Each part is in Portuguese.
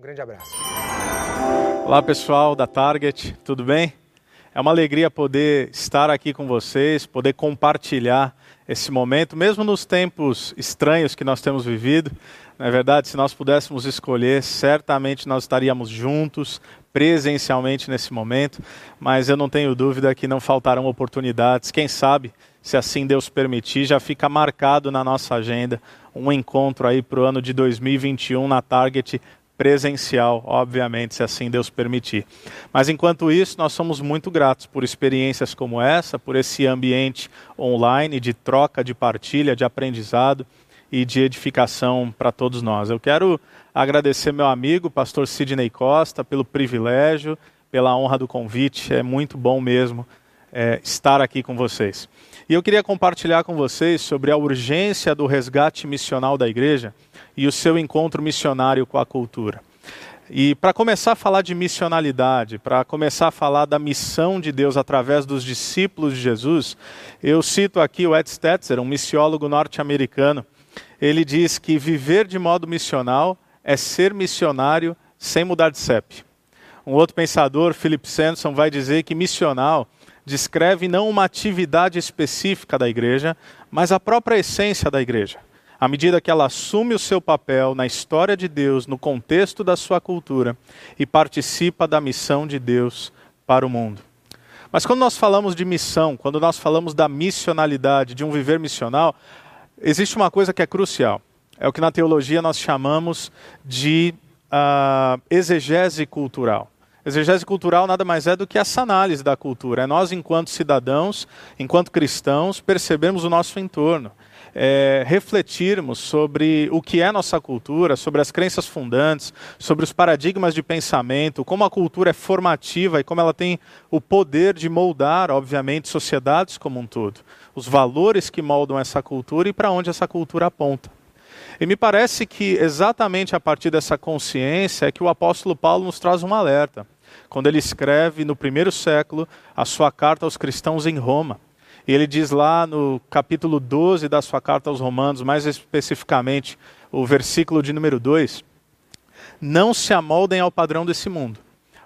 Um grande abraço. Olá pessoal da Target, tudo bem? É uma alegria poder estar aqui com vocês, poder compartilhar esse momento, mesmo nos tempos estranhos que nós temos vivido. Na verdade, se nós pudéssemos escolher, certamente nós estaríamos juntos, presencialmente nesse momento, mas eu não tenho dúvida que não faltarão oportunidades. Quem sabe, se assim Deus permitir, já fica marcado na nossa agenda um encontro aí para o ano de 2021 na Target presencial, obviamente, se assim Deus permitir. Mas enquanto isso, nós somos muito gratos por experiências como essa, por esse ambiente online de troca, de partilha, de aprendizado e de edificação para todos nós. Eu quero agradecer meu amigo, pastor Sidney Costa, pelo privilégio, pela honra do convite. É muito bom mesmo é, estar aqui com vocês. E eu queria compartilhar com vocês sobre a urgência do resgate missional da igreja e o seu encontro missionário com a cultura. E para começar a falar de missionalidade, para começar a falar da missão de Deus através dos discípulos de Jesus, eu cito aqui o Ed Stetzer, um missiólogo norte-americano. Ele diz que viver de modo missional é ser missionário sem mudar de CEP. Um outro pensador, Philip Sanderson, vai dizer que missional descreve não uma atividade específica da igreja, mas a própria essência da igreja à medida que ela assume o seu papel na história de Deus, no contexto da sua cultura e participa da missão de Deus para o mundo. Mas quando nós falamos de missão, quando nós falamos da missionalidade, de um viver missional, existe uma coisa que é crucial. É o que na teologia nós chamamos de uh, exegese cultural. Exegese cultural nada mais é do que essa análise da cultura. É nós, enquanto cidadãos, enquanto cristãos, percebemos o nosso entorno é, refletirmos sobre o que é nossa cultura, sobre as crenças fundantes, sobre os paradigmas de pensamento, como a cultura é formativa e como ela tem o poder de moldar, obviamente, sociedades como um todo, os valores que moldam essa cultura e para onde essa cultura aponta. E me parece que exatamente a partir dessa consciência é que o apóstolo Paulo nos traz um alerta, quando ele escreve no primeiro século a sua carta aos cristãos em Roma. E ele diz lá no capítulo 12 da sua carta aos Romanos, mais especificamente o versículo de número 2: Não se amoldem ao padrão desse mundo,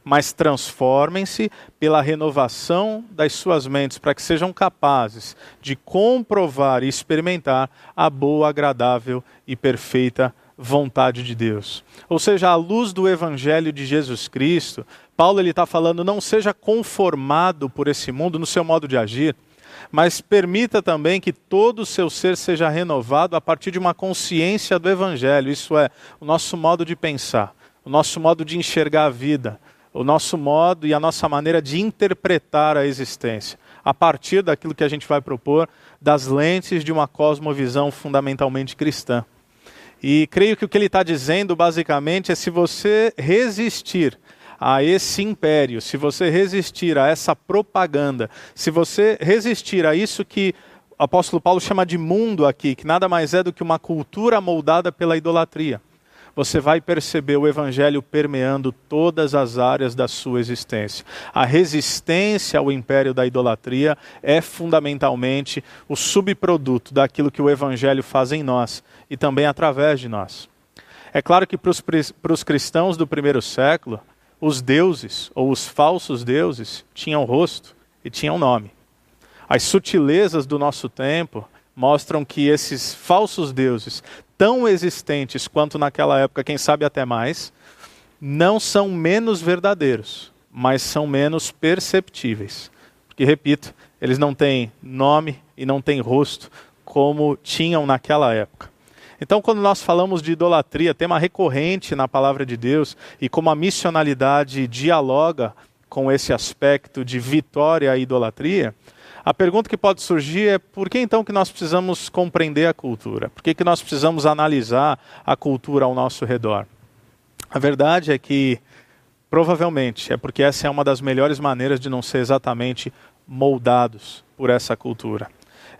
mas transformem-se pela renovação das suas mentes, para que sejam capazes de comprovar e experimentar a boa, agradável e perfeita vontade de Deus. Ou seja, à luz do Evangelho de Jesus Cristo, Paulo ele está falando: não seja conformado por esse mundo no seu modo de agir mas permita também que todo o seu ser seja renovado a partir de uma consciência do Evangelho, isso é, o nosso modo de pensar, o nosso modo de enxergar a vida, o nosso modo e a nossa maneira de interpretar a existência, a partir daquilo que a gente vai propor das lentes de uma cosmovisão fundamentalmente cristã. E creio que o que ele está dizendo, basicamente, é se você resistir a esse império, se você resistir a essa propaganda, se você resistir a isso que o apóstolo Paulo chama de mundo aqui, que nada mais é do que uma cultura moldada pela idolatria, você vai perceber o evangelho permeando todas as áreas da sua existência. A resistência ao império da idolatria é fundamentalmente o subproduto daquilo que o evangelho faz em nós e também através de nós. É claro que para os cristãos do primeiro século, os deuses ou os falsos deuses tinham rosto e tinham nome. As sutilezas do nosso tempo mostram que esses falsos deuses, tão existentes quanto naquela época, quem sabe até mais, não são menos verdadeiros, mas são menos perceptíveis. Porque, repito, eles não têm nome e não têm rosto como tinham naquela época. Então, quando nós falamos de idolatria, tema recorrente na palavra de Deus, e como a missionalidade dialoga com esse aspecto de vitória à idolatria, a pergunta que pode surgir é por que então que nós precisamos compreender a cultura? Por que, que nós precisamos analisar a cultura ao nosso redor? A verdade é que, provavelmente, é porque essa é uma das melhores maneiras de não ser exatamente moldados por essa cultura.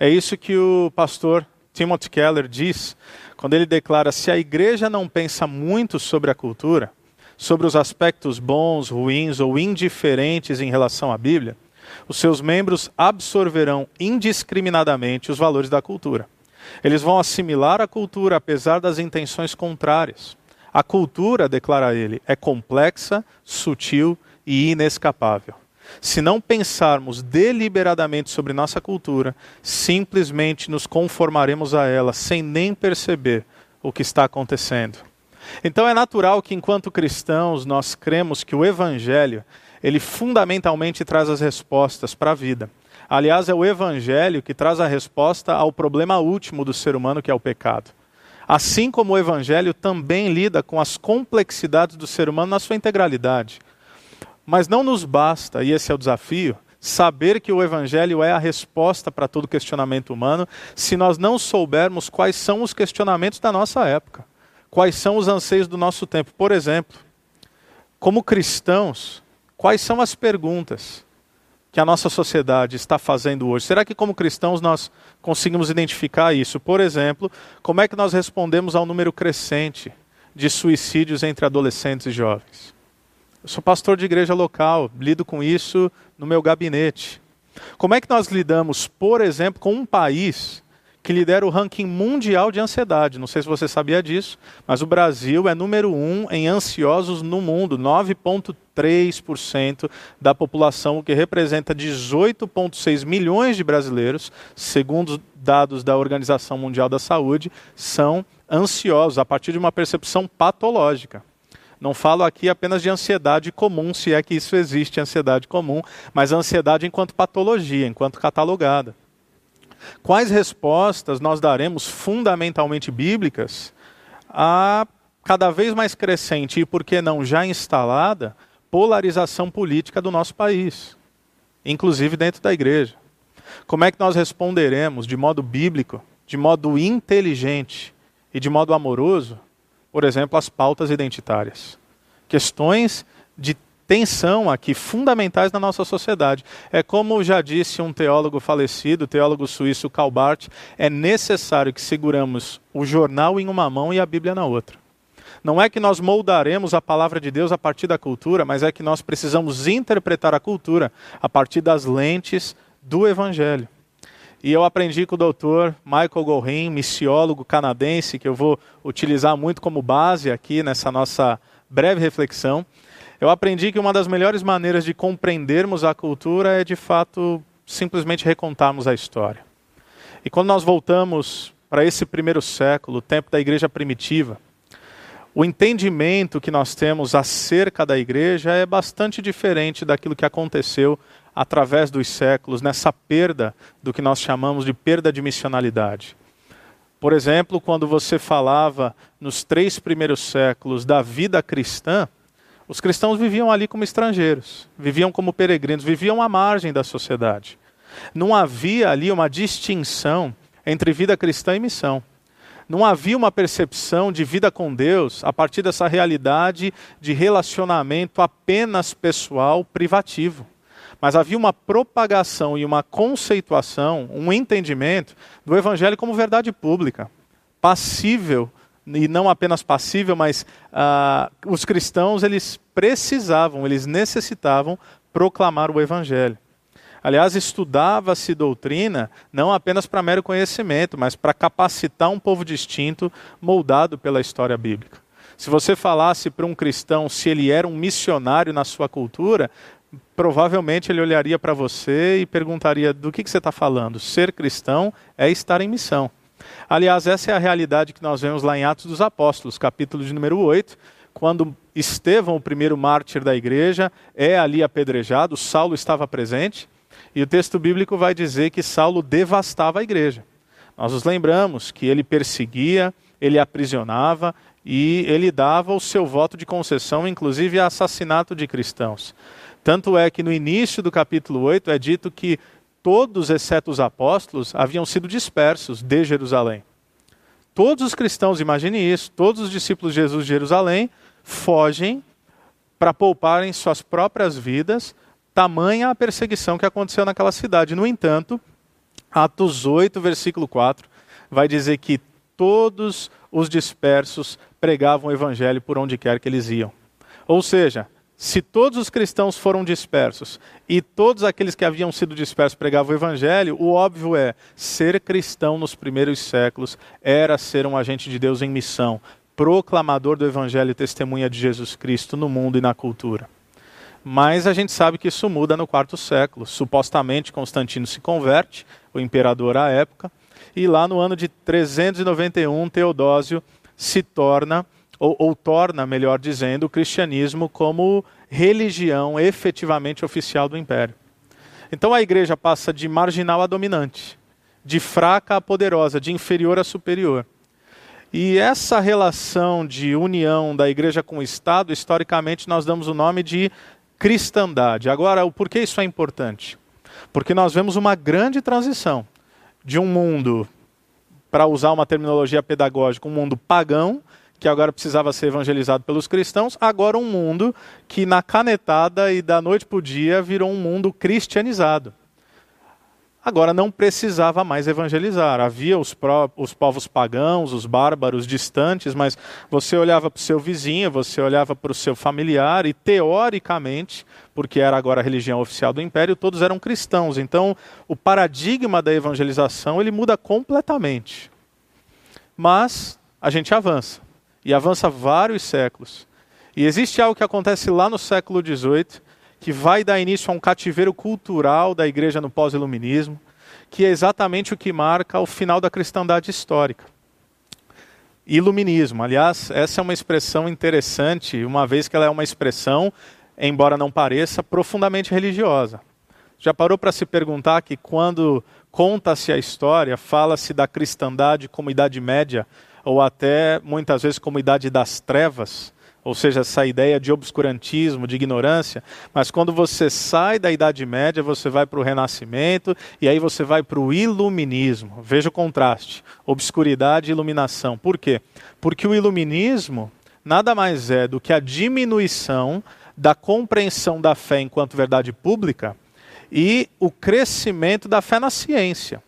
É isso que o pastor Timothy Keller diz quando ele declara: se a igreja não pensa muito sobre a cultura, sobre os aspectos bons, ruins ou indiferentes em relação à Bíblia, os seus membros absorverão indiscriminadamente os valores da cultura. Eles vão assimilar a cultura apesar das intenções contrárias. A cultura, declara ele, é complexa, sutil e inescapável. Se não pensarmos deliberadamente sobre nossa cultura, simplesmente nos conformaremos a ela sem nem perceber o que está acontecendo. Então é natural que enquanto cristãos nós cremos que o evangelho, ele fundamentalmente traz as respostas para a vida. Aliás, é o evangelho que traz a resposta ao problema último do ser humano, que é o pecado. Assim como o evangelho também lida com as complexidades do ser humano na sua integralidade. Mas não nos basta, e esse é o desafio, saber que o Evangelho é a resposta para todo questionamento humano, se nós não soubermos quais são os questionamentos da nossa época, quais são os anseios do nosso tempo. Por exemplo, como cristãos, quais são as perguntas que a nossa sociedade está fazendo hoje? Será que, como cristãos, nós conseguimos identificar isso? Por exemplo, como é que nós respondemos ao número crescente de suicídios entre adolescentes e jovens? Eu sou pastor de igreja local, lido com isso no meu gabinete. Como é que nós lidamos, por exemplo, com um país que lidera o ranking mundial de ansiedade? Não sei se você sabia disso, mas o Brasil é número um em ansiosos no mundo, 9,3% da população, o que representa 18,6 milhões de brasileiros, segundo dados da Organização Mundial da Saúde, são ansiosos a partir de uma percepção patológica. Não falo aqui apenas de ansiedade comum, se é que isso existe, ansiedade comum, mas ansiedade enquanto patologia, enquanto catalogada. Quais respostas nós daremos fundamentalmente bíblicas a cada vez mais crescente e, por que não, já instalada polarização política do nosso país, inclusive dentro da igreja? Como é que nós responderemos de modo bíblico, de modo inteligente e de modo amoroso por exemplo, as pautas identitárias. Questões de tensão aqui fundamentais na nossa sociedade. É como já disse um teólogo falecido, o teólogo suíço Karl Barth, é necessário que seguramos o jornal em uma mão e a Bíblia na outra. Não é que nós moldaremos a palavra de Deus a partir da cultura, mas é que nós precisamos interpretar a cultura a partir das lentes do Evangelho. E eu aprendi com o doutor Michael Gorin, missiólogo canadense, que eu vou utilizar muito como base aqui nessa nossa breve reflexão. Eu aprendi que uma das melhores maneiras de compreendermos a cultura é, de fato, simplesmente recontarmos a história. E quando nós voltamos para esse primeiro século, o tempo da igreja primitiva, o entendimento que nós temos acerca da igreja é bastante diferente daquilo que aconteceu através dos séculos nessa perda do que nós chamamos de perda de missionalidade. Por exemplo, quando você falava nos três primeiros séculos da vida cristã, os cristãos viviam ali como estrangeiros, viviam como peregrinos, viviam à margem da sociedade. Não havia ali uma distinção entre vida cristã e missão. Não havia uma percepção de vida com Deus a partir dessa realidade de relacionamento apenas pessoal, privativo mas havia uma propagação e uma conceituação, um entendimento do evangelho como verdade pública, passível e não apenas passível, mas uh, os cristãos eles precisavam, eles necessitavam proclamar o evangelho. Aliás, estudava-se doutrina não apenas para mero conhecimento, mas para capacitar um povo distinto, moldado pela história bíblica. Se você falasse para um cristão se ele era um missionário na sua cultura, provavelmente ele olharia para você e perguntaria: do que, que você está falando? Ser cristão é estar em missão. Aliás, essa é a realidade que nós vemos lá em Atos dos Apóstolos, capítulo de número 8, quando Estevão, o primeiro mártir da igreja, é ali apedrejado, Saulo estava presente, e o texto bíblico vai dizer que Saulo devastava a igreja. Nós nos lembramos que ele perseguia, ele aprisionava e ele dava o seu voto de concessão, inclusive a assassinato de cristãos. Tanto é que no início do capítulo 8 é dito que todos, exceto os apóstolos, haviam sido dispersos de Jerusalém. Todos os cristãos, imagine isso, todos os discípulos de Jesus de Jerusalém fogem para pouparem suas próprias vidas, tamanha a perseguição que aconteceu naquela cidade. No entanto, Atos 8, versículo 4, vai dizer que todos os dispersos pregavam o evangelho por onde quer que eles iam. Ou seja, se todos os cristãos foram dispersos e todos aqueles que haviam sido dispersos pregavam o evangelho, o óbvio é, ser cristão nos primeiros séculos era ser um agente de Deus em missão, proclamador do Evangelho e testemunha de Jesus Cristo no mundo e na cultura. Mas a gente sabe que isso muda no quarto século. Supostamente Constantino se converte, o imperador à época, e lá no ano de 391 Teodósio se torna, ou, ou torna, melhor dizendo, o cristianismo como religião efetivamente oficial do império. Então a igreja passa de marginal a dominante, de fraca a poderosa, de inferior a superior. E essa relação de união da igreja com o Estado, historicamente, nós damos o nome de cristandade. Agora, o porquê isso é importante? Porque nós vemos uma grande transição de um mundo, para usar uma terminologia pedagógica, um mundo pagão, que agora precisava ser evangelizado pelos cristãos, agora um mundo que na canetada e da noite para o dia virou um mundo cristianizado agora não precisava mais evangelizar. Havia os, pró os povos pagãos, os bárbaros distantes, mas você olhava para o seu vizinho, você olhava para o seu familiar, e teoricamente, porque era agora a religião oficial do império, todos eram cristãos. Então, o paradigma da evangelização ele muda completamente. Mas a gente avança, e avança vários séculos. E existe algo que acontece lá no século XVIII, que vai dar início a um cativeiro cultural da igreja no pós-iluminismo, que é exatamente o que marca o final da cristandade histórica. Iluminismo, aliás, essa é uma expressão interessante, uma vez que ela é uma expressão, embora não pareça, profundamente religiosa. Já parou para se perguntar que quando conta-se a história, fala-se da cristandade como Idade Média, ou até muitas vezes como Idade das Trevas? ou seja, essa ideia de obscurantismo, de ignorância, mas quando você sai da Idade Média, você vai para o Renascimento e aí você vai para o Iluminismo. Veja o contraste: obscuridade e iluminação. Por quê? Porque o Iluminismo nada mais é do que a diminuição da compreensão da fé enquanto verdade pública e o crescimento da fé na ciência.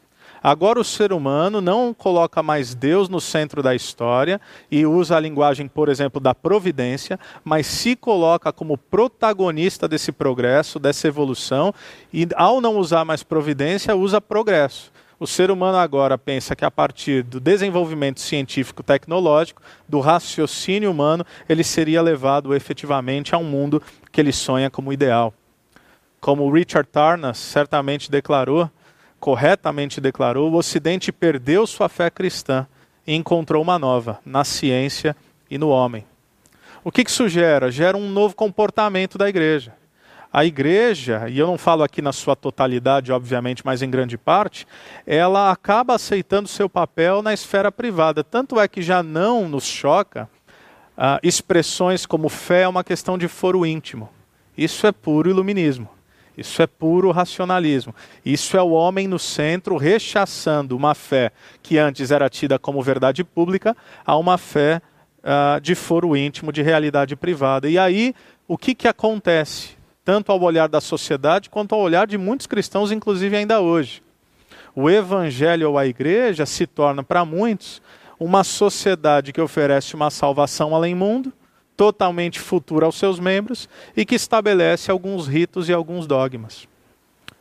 Agora o ser humano não coloca mais Deus no centro da história e usa a linguagem, por exemplo, da providência, mas se coloca como protagonista desse progresso, dessa evolução, e ao não usar mais providência, usa progresso. O ser humano agora pensa que a partir do desenvolvimento científico tecnológico, do raciocínio humano, ele seria levado efetivamente a um mundo que ele sonha como ideal. Como Richard Tarnas certamente declarou, corretamente declarou, o Ocidente perdeu sua fé cristã e encontrou uma nova na ciência e no homem. O que, isso gera? Gera um novo comportamento da igreja. A igreja, e eu não falo aqui na sua totalidade, obviamente, mas em grande parte, ela acaba aceitando seu papel na esfera privada. Tanto é que já não nos choca ah, expressões como fé é uma questão de foro íntimo. Isso é puro iluminismo. Isso é puro racionalismo. Isso é o homem no centro rechaçando uma fé que antes era tida como verdade pública a uma fé uh, de foro íntimo, de realidade privada. E aí, o que, que acontece? Tanto ao olhar da sociedade quanto ao olhar de muitos cristãos, inclusive ainda hoje. O evangelho ou a igreja se torna para muitos uma sociedade que oferece uma salvação além mundo totalmente futura aos seus membros e que estabelece alguns ritos e alguns dogmas.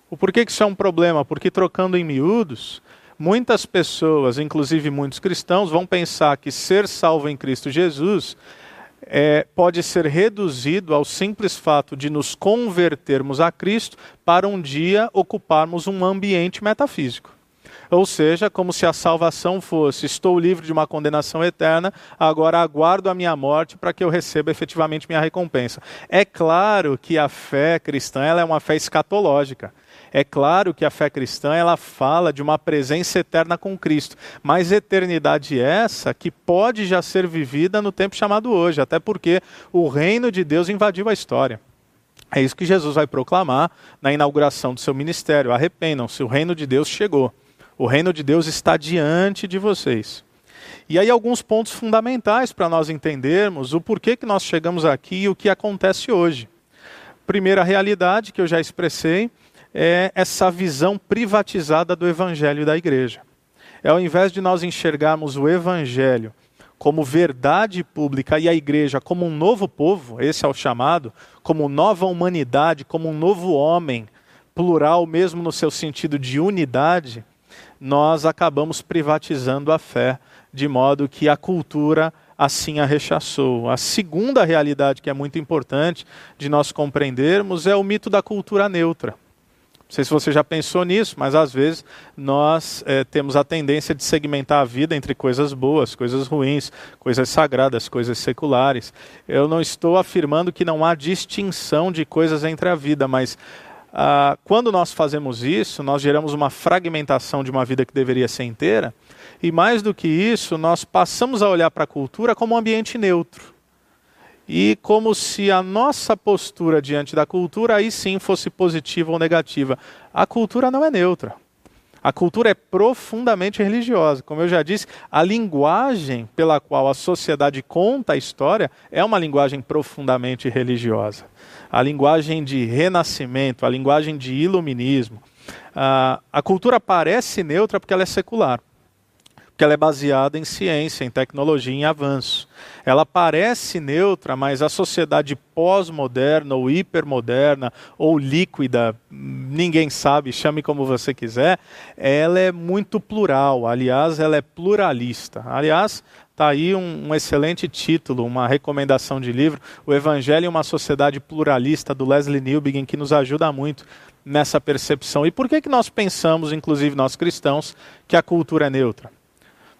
O porquê que isso é um problema? Porque trocando em miúdos, muitas pessoas, inclusive muitos cristãos, vão pensar que ser salvo em Cristo Jesus é, pode ser reduzido ao simples fato de nos convertermos a Cristo para um dia ocuparmos um ambiente metafísico. Ou seja, como se a salvação fosse: estou livre de uma condenação eterna, agora aguardo a minha morte para que eu receba efetivamente minha recompensa. É claro que a fé cristã ela é uma fé escatológica. É claro que a fé cristã ela fala de uma presença eterna com Cristo, mas eternidade essa que pode já ser vivida no tempo chamado hoje, até porque o reino de Deus invadiu a história. É isso que Jesus vai proclamar na inauguração do seu ministério. Arrependam-se, o reino de Deus chegou. O reino de Deus está diante de vocês. E aí alguns pontos fundamentais para nós entendermos o porquê que nós chegamos aqui e o que acontece hoje. Primeira realidade que eu já expressei é essa visão privatizada do evangelho da igreja. É ao invés de nós enxergarmos o evangelho como verdade pública e a igreja como um novo povo, esse é o chamado, como nova humanidade, como um novo homem, plural mesmo no seu sentido de unidade, nós acabamos privatizando a fé, de modo que a cultura assim a rechaçou. A segunda realidade que é muito importante de nós compreendermos é o mito da cultura neutra. Não sei se você já pensou nisso, mas às vezes nós é, temos a tendência de segmentar a vida entre coisas boas, coisas ruins, coisas sagradas, coisas seculares. Eu não estou afirmando que não há distinção de coisas entre a vida, mas ah, quando nós fazemos isso, nós geramos uma fragmentação de uma vida que deveria ser inteira, e mais do que isso, nós passamos a olhar para a cultura como um ambiente neutro e como se a nossa postura diante da cultura aí sim fosse positiva ou negativa. A cultura não é neutra. A cultura é profundamente religiosa. Como eu já disse, a linguagem pela qual a sociedade conta a história é uma linguagem profundamente religiosa. A linguagem de renascimento, a linguagem de iluminismo. Uh, a cultura parece neutra porque ela é secular porque ela é baseada em ciência, em tecnologia, em avanço. Ela parece neutra, mas a sociedade pós-moderna ou hipermoderna ou líquida, ninguém sabe, chame como você quiser, ela é muito plural. Aliás, ela é pluralista. Aliás, Está aí um, um, excelente título, uma recomendação de livro, O Evangelho em uma Sociedade Pluralista, do Leslie Newbegin, que nos ajuda muito nessa percepção. E por que, que nós pensamos, inclusive nós cristãos, que a cultura é neutra?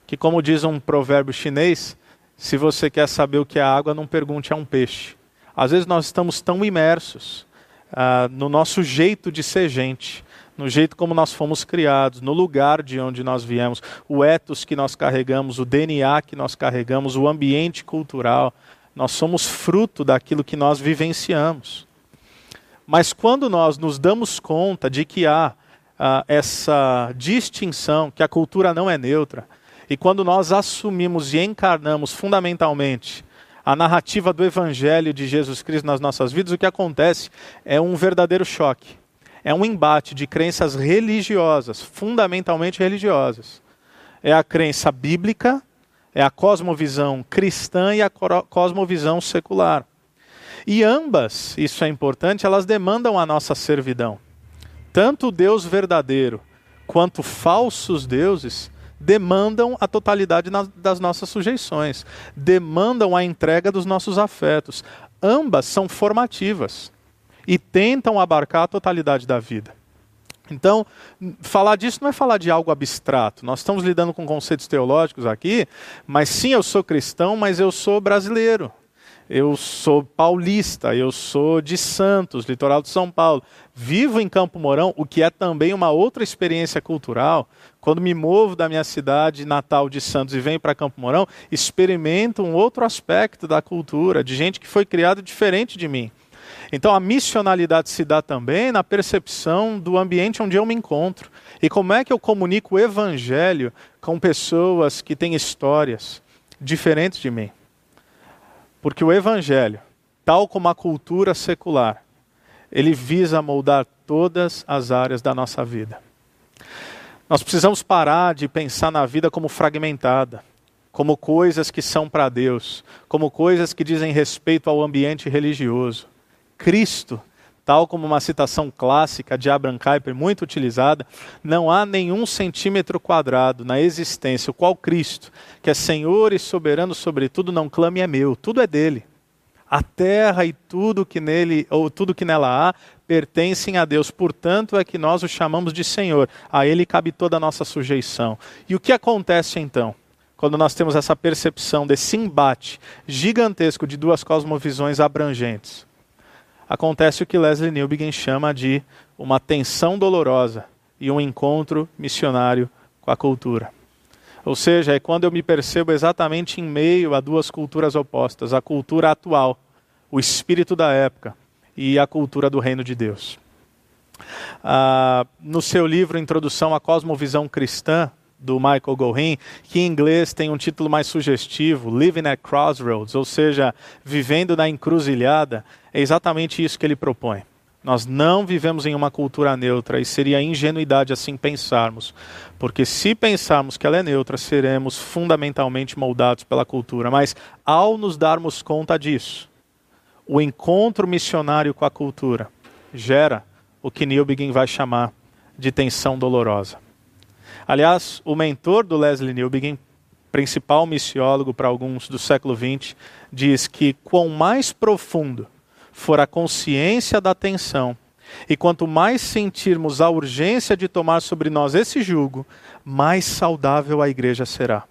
Que, como diz um provérbio chinês, se você quer saber o que é água, não pergunte a um peixe. Às vezes nós estamos tão imersos ah, no nosso jeito de ser gente, no jeito como nós fomos criados, no lugar de onde nós viemos, o ethos que nós carregamos, o DNA que nós carregamos, o ambiente cultural. Nós somos fruto daquilo que nós vivenciamos. Mas quando nós nos damos conta de que há ah, essa distinção, que a cultura não é neutra, e quando nós assumimos e encarnamos fundamentalmente a narrativa do Evangelho de Jesus Cristo nas nossas vidas, o que acontece é um verdadeiro choque. É um embate de crenças religiosas, fundamentalmente religiosas. É a crença bíblica, é a cosmovisão cristã e a cosmovisão secular. E ambas, isso é importante, elas demandam a nossa servidão. Tanto o Deus verdadeiro quanto falsos deuses demandam a totalidade das nossas sujeições, demandam a entrega dos nossos afetos. Ambas são formativas e tentam abarcar a totalidade da vida. Então, falar disso não é falar de algo abstrato. Nós estamos lidando com conceitos teológicos aqui, mas sim, eu sou cristão, mas eu sou brasileiro eu sou paulista, eu sou de Santos, litoral de São Paulo. Vivo em Campo Mourão, o que é também uma outra experiência cultural. Quando me movo da minha cidade natal de Santos e venho para Campo Mourão, experimento um outro aspecto da cultura, de gente que foi criada diferente de mim. Então a missionalidade se dá também na percepção do ambiente onde eu me encontro. E como é que eu comunico o evangelho com pessoas que têm histórias diferentes de mim? Porque o evangelho, tal como a cultura secular, ele visa moldar todas as áreas da nossa vida. Nós precisamos parar de pensar na vida como fragmentada, como coisas que são para Deus, como coisas que dizem respeito ao ambiente religioso. Cristo, tal como uma citação clássica de Abraham Kuyper, muito utilizada, não há nenhum centímetro quadrado na existência, o qual Cristo, que é Senhor e soberano sobre tudo, não clame é meu, tudo é dele. A terra e tudo que nele, ou tudo que nela há, pertencem a Deus. Portanto, é que nós o chamamos de Senhor. A ele cabe toda a nossa sujeição. E o que acontece então? Quando nós temos essa percepção desse embate gigantesco de duas cosmovisões abrangentes acontece o que Leslie Newbegin chama de uma tensão dolorosa e um encontro missionário com a cultura. Ou seja, é quando eu me percebo exatamente em meio a duas culturas opostas, a cultura atual, o espírito da época e a cultura do reino de Deus. Ah, no seu livro Introdução à Cosmovisão Cristã, do Michael Gorin, que em inglês tem um título mais sugestivo, Living at Crossroads, ou seja, vivendo na encruzilhada, é exatamente isso que ele propõe. Nós não vivemos em uma cultura neutra e seria ingenuidade assim pensarmos, porque se pensarmos que ela é neutra, seremos fundamentalmente moldados pela cultura. Mas ao nos darmos conta disso, o encontro missionário com a cultura gera o que Newbegin vai chamar de tensão dolorosa. Aliás, o mentor do Leslie Newbegin principal missiólogo para alguns do século XX, diz que quanto mais profundo for a consciência da tensão, e quanto mais sentirmos a urgência de tomar sobre nós esse jugo, mais saudável a igreja será.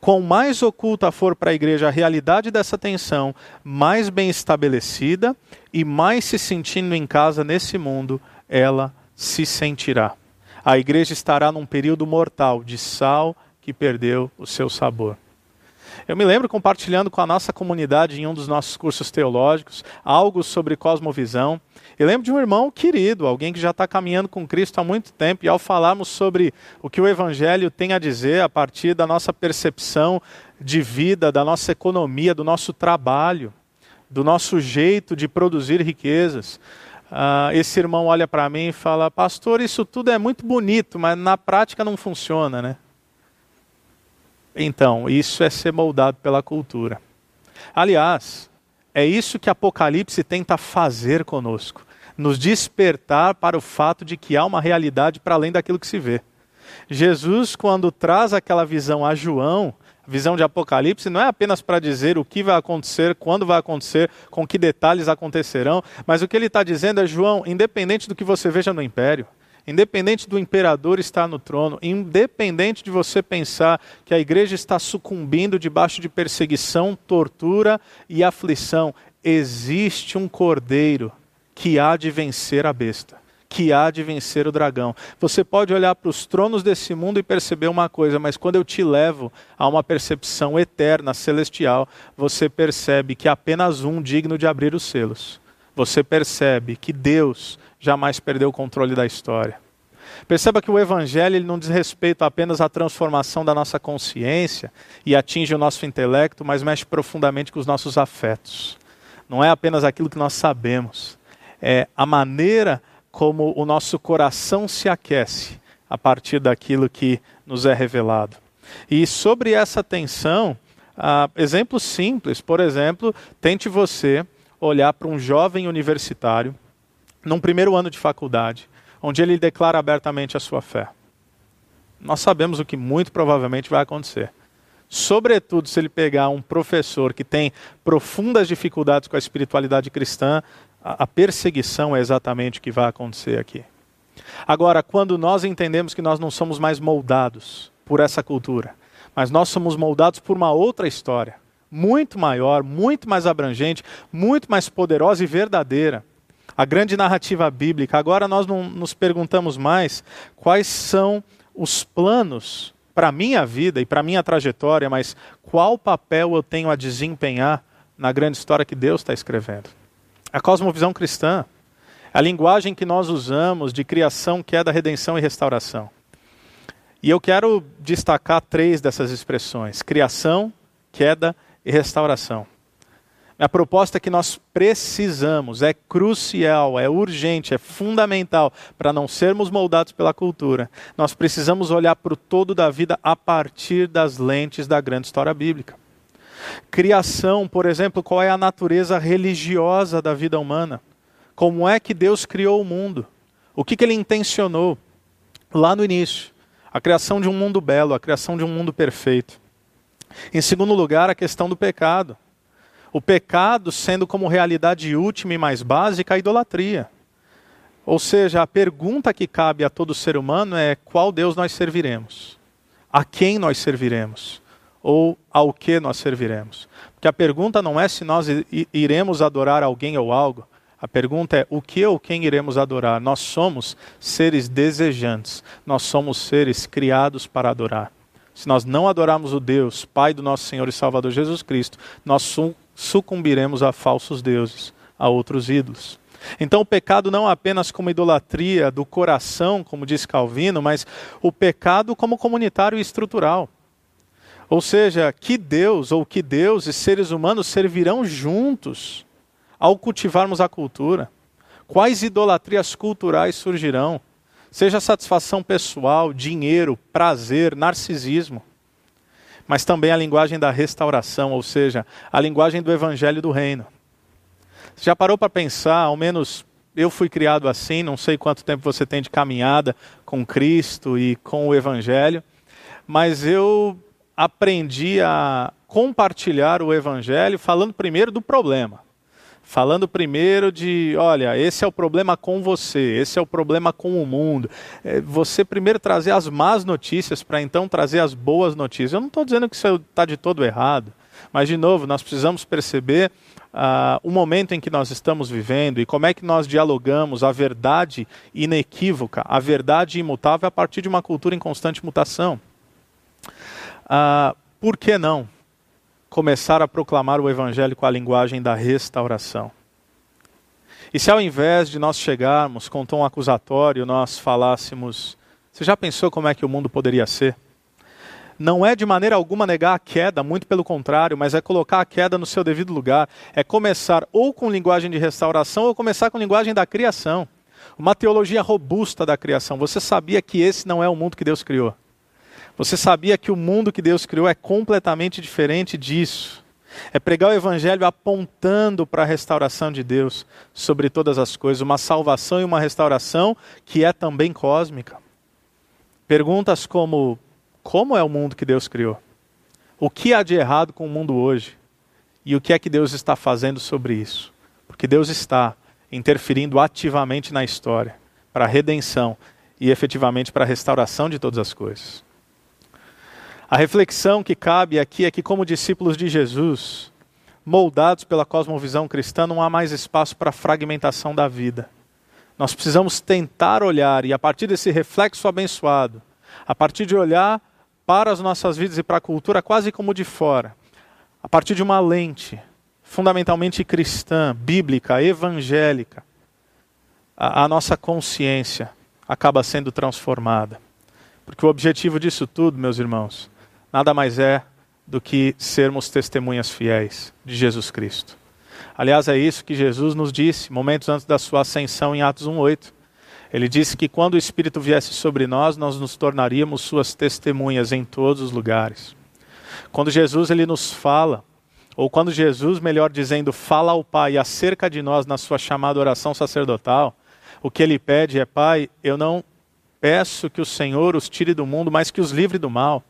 Quanto mais oculta for para a igreja a realidade dessa tensão, mais bem estabelecida e mais se sentindo em casa nesse mundo, ela se sentirá. A igreja estará num período mortal de sal que perdeu o seu sabor. Eu me lembro compartilhando com a nossa comunidade em um dos nossos cursos teológicos algo sobre cosmovisão. Eu lembro de um irmão querido, alguém que já está caminhando com Cristo há muito tempo, e ao falarmos sobre o que o Evangelho tem a dizer a partir da nossa percepção de vida, da nossa economia, do nosso trabalho, do nosso jeito de produzir riquezas, uh, esse irmão olha para mim e fala: Pastor, isso tudo é muito bonito, mas na prática não funciona, né? Então, isso é ser moldado pela cultura. Aliás, é isso que Apocalipse tenta fazer conosco nos despertar para o fato de que há uma realidade para além daquilo que se vê. Jesus, quando traz aquela visão a João, a visão de Apocalipse, não é apenas para dizer o que vai acontecer, quando vai acontecer, com que detalhes acontecerão, mas o que ele está dizendo é: João, independente do que você veja no império, independente do imperador estar no trono, independente de você pensar que a igreja está sucumbindo debaixo de perseguição, tortura e aflição, existe um cordeiro que há de vencer a besta, que há de vencer o dragão. Você pode olhar para os tronos desse mundo e perceber uma coisa, mas quando eu te levo a uma percepção eterna, celestial, você percebe que apenas um digno de abrir os selos. Você percebe que Deus jamais perdeu o controle da história. Perceba que o Evangelho ele não diz respeito apenas à transformação da nossa consciência e atinge o nosso intelecto, mas mexe profundamente com os nossos afetos. Não é apenas aquilo que nós sabemos, é a maneira como o nosso coração se aquece a partir daquilo que nos é revelado. E sobre essa tensão, uh, exemplos simples, por exemplo, tente você olhar para um jovem universitário num primeiro ano de faculdade, onde ele declara abertamente a sua fé. Nós sabemos o que muito provavelmente vai acontecer. Sobretudo se ele pegar um professor que tem profundas dificuldades com a espiritualidade cristã, a perseguição é exatamente o que vai acontecer aqui. Agora, quando nós entendemos que nós não somos mais moldados por essa cultura, mas nós somos moldados por uma outra história, muito maior, muito mais abrangente, muito mais poderosa e verdadeira, a grande narrativa bíblica. Agora nós não nos perguntamos mais quais são os planos para a minha vida e para a minha trajetória, mas qual papel eu tenho a desempenhar na grande história que Deus está escrevendo. A cosmovisão cristã, a linguagem que nós usamos de criação, queda, redenção e restauração. E eu quero destacar três dessas expressões: criação, queda e restauração. A proposta que nós precisamos é crucial, é urgente, é fundamental para não sermos moldados pela cultura. Nós precisamos olhar para o todo da vida a partir das lentes da grande história bíblica. Criação, por exemplo, qual é a natureza religiosa da vida humana? Como é que Deus criou o mundo? O que, que ele intencionou lá no início? A criação de um mundo belo, a criação de um mundo perfeito. Em segundo lugar, a questão do pecado. O pecado sendo como realidade última e mais básica a idolatria. Ou seja, a pergunta que cabe a todo ser humano é qual Deus nós serviremos? A quem nós serviremos? Ou ao que nós serviremos? Porque a pergunta não é se nós iremos adorar alguém ou algo. A pergunta é o que ou quem iremos adorar? Nós somos seres desejantes, nós somos seres criados para adorar. Se nós não adorarmos o Deus, Pai do nosso Senhor e Salvador Jesus Cristo, nós sucumbiremos a falsos deuses, a outros ídolos. Então, o pecado não apenas como idolatria do coração, como diz Calvino, mas o pecado como comunitário e estrutural. Ou seja, que Deus ou que Deus e seres humanos servirão juntos ao cultivarmos a cultura? Quais idolatrias culturais surgirão? Seja satisfação pessoal, dinheiro, prazer, narcisismo mas também a linguagem da restauração, ou seja, a linguagem do evangelho do reino. Você já parou para pensar, ao menos eu fui criado assim, não sei quanto tempo você tem de caminhada com Cristo e com o evangelho, mas eu aprendi a compartilhar o evangelho falando primeiro do problema. Falando primeiro de, olha, esse é o problema com você, esse é o problema com o mundo. É, você primeiro trazer as más notícias para então trazer as boas notícias. Eu não estou dizendo que isso está de todo errado, mas, de novo, nós precisamos perceber uh, o momento em que nós estamos vivendo e como é que nós dialogamos a verdade inequívoca, a verdade imutável a partir de uma cultura em constante mutação. Uh, por que não começar a proclamar o Evangelho com a linguagem da restauração? E se ao invés de nós chegarmos com tom acusatório, nós falássemos: Você já pensou como é que o mundo poderia ser? não é de maneira alguma negar a queda, muito pelo contrário, mas é colocar a queda no seu devido lugar. É começar ou com linguagem de restauração ou começar com linguagem da criação. Uma teologia robusta da criação. Você sabia que esse não é o mundo que Deus criou. Você sabia que o mundo que Deus criou é completamente diferente disso. É pregar o Evangelho apontando para a restauração de Deus sobre todas as coisas, uma salvação e uma restauração que é também cósmica. Perguntas como como é o mundo que Deus criou? O que há de errado com o mundo hoje? E o que é que Deus está fazendo sobre isso? Porque Deus está interferindo ativamente na história para a redenção e efetivamente para a restauração de todas as coisas. A reflexão que cabe aqui é que, como discípulos de Jesus, moldados pela cosmovisão cristã, não há mais espaço para fragmentação da vida. Nós precisamos tentar olhar e, a partir desse reflexo abençoado, a partir de olhar para as nossas vidas e para a cultura quase como de fora, a partir de uma lente fundamentalmente cristã, bíblica, evangélica, a, a nossa consciência acaba sendo transformada. Porque o objetivo disso tudo, meus irmãos, nada mais é do que sermos testemunhas fiéis de Jesus Cristo. Aliás, é isso que Jesus nos disse momentos antes da sua ascensão em Atos 1:8. Ele disse que quando o Espírito viesse sobre nós, nós nos tornaríamos suas testemunhas em todos os lugares. Quando Jesus ele nos fala, ou quando Jesus, melhor dizendo, fala ao Pai acerca de nós na sua chamada oração sacerdotal, o que ele pede é: Pai, eu não peço que o Senhor os tire do mundo, mas que os livre do mal.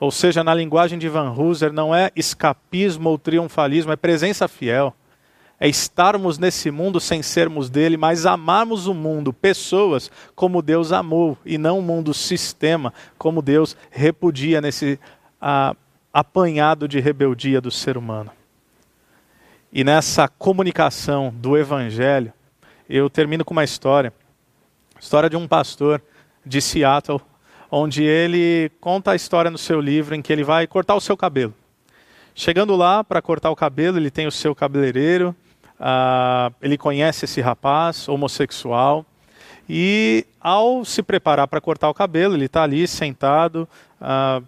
Ou seja, na linguagem de Van Hooser, não é escapismo ou triunfalismo, é presença fiel é estarmos nesse mundo sem sermos dele, mas amarmos o mundo, pessoas, como Deus amou, e não o mundo sistema, como Deus repudia nesse ah, apanhado de rebeldia do ser humano. E nessa comunicação do Evangelho, eu termino com uma história. História de um pastor de Seattle, onde ele conta a história no seu livro em que ele vai cortar o seu cabelo. Chegando lá para cortar o cabelo, ele tem o seu cabeleireiro, Uh, ele conhece esse rapaz homossexual e, ao se preparar para cortar o cabelo, ele está ali sentado, uh,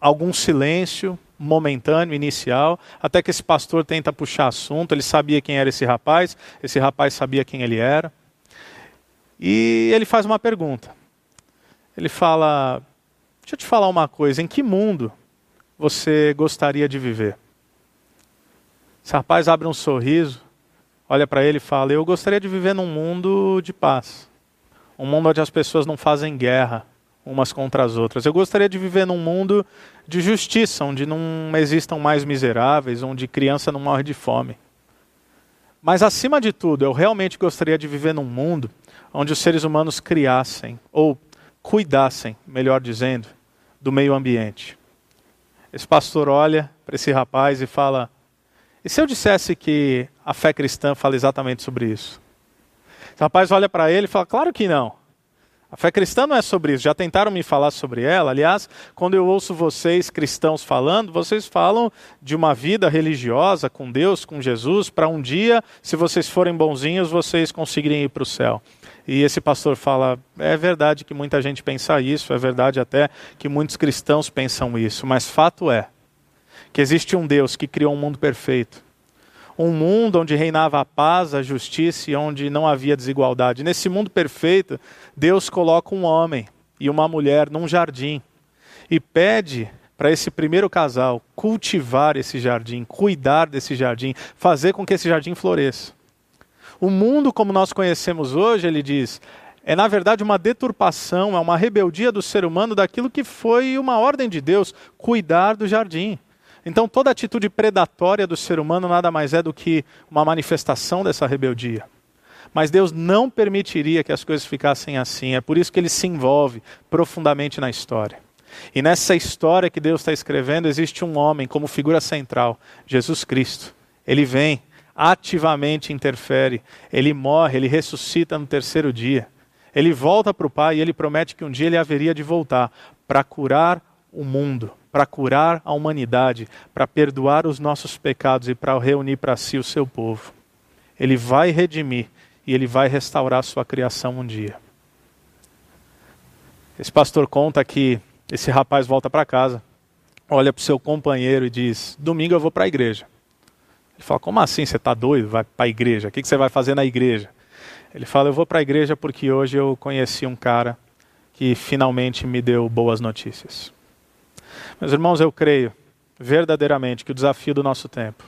algum silêncio momentâneo, inicial, até que esse pastor tenta puxar assunto. Ele sabia quem era esse rapaz, esse rapaz sabia quem ele era. E ele faz uma pergunta. Ele fala: Deixa eu te falar uma coisa, em que mundo você gostaria de viver? Esse rapaz abre um sorriso, olha para ele e fala: Eu gostaria de viver num mundo de paz. Um mundo onde as pessoas não fazem guerra umas contra as outras. Eu gostaria de viver num mundo de justiça, onde não existam mais miseráveis, onde criança não morre de fome. Mas acima de tudo, eu realmente gostaria de viver num mundo onde os seres humanos criassem, ou cuidassem, melhor dizendo, do meio ambiente. Esse pastor olha para esse rapaz e fala: e se eu dissesse que a fé cristã fala exatamente sobre isso? O rapaz olha para ele e fala: Claro que não. A fé cristã não é sobre isso. Já tentaram me falar sobre ela. Aliás, quando eu ouço vocês cristãos falando, vocês falam de uma vida religiosa com Deus, com Jesus, para um dia, se vocês forem bonzinhos, vocês conseguirem ir para o céu. E esse pastor fala: é verdade que muita gente pensa isso, é verdade até que muitos cristãos pensam isso, mas fato é que existe um Deus que criou um mundo perfeito. Um mundo onde reinava a paz, a justiça e onde não havia desigualdade. Nesse mundo perfeito, Deus coloca um homem e uma mulher num jardim e pede para esse primeiro casal cultivar esse jardim, cuidar desse jardim, fazer com que esse jardim floresça. O mundo como nós conhecemos hoje, ele diz, é na verdade uma deturpação, é uma rebeldia do ser humano daquilo que foi uma ordem de Deus, cuidar do jardim. Então toda atitude predatória do ser humano nada mais é do que uma manifestação dessa rebeldia. Mas Deus não permitiria que as coisas ficassem assim, é por isso que ele se envolve profundamente na história. E nessa história que Deus está escrevendo, existe um homem como figura central, Jesus Cristo. Ele vem, ativamente interfere, ele morre, ele ressuscita no terceiro dia. Ele volta para o Pai e ele promete que um dia ele haveria de voltar para curar o mundo, para curar a humanidade, para perdoar os nossos pecados e para reunir para si o seu povo. Ele vai redimir e ele vai restaurar a sua criação um dia. Esse pastor conta que esse rapaz volta para casa, olha para o seu companheiro e diz: Domingo eu vou para a igreja. Ele fala: Como assim? Você está doido? Vai para a igreja? O que você vai fazer na igreja? Ele fala: Eu vou para a igreja porque hoje eu conheci um cara que finalmente me deu boas notícias. Meus irmãos, eu creio verdadeiramente que o desafio do nosso tempo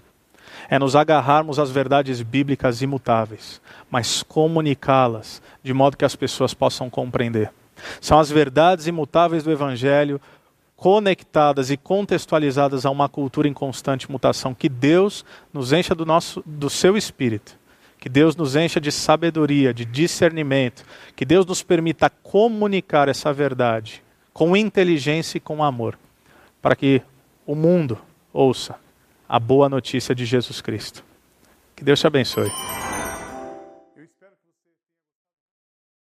é nos agarrarmos às verdades bíblicas imutáveis, mas comunicá-las de modo que as pessoas possam compreender. São as verdades imutáveis do Evangelho conectadas e contextualizadas a uma cultura em constante mutação. Que Deus nos encha do, nosso, do seu espírito que Deus nos encha de sabedoria, de discernimento, que Deus nos permita comunicar essa verdade com inteligência e com amor, para que o mundo ouça a boa notícia de Jesus Cristo. Que Deus te abençoe.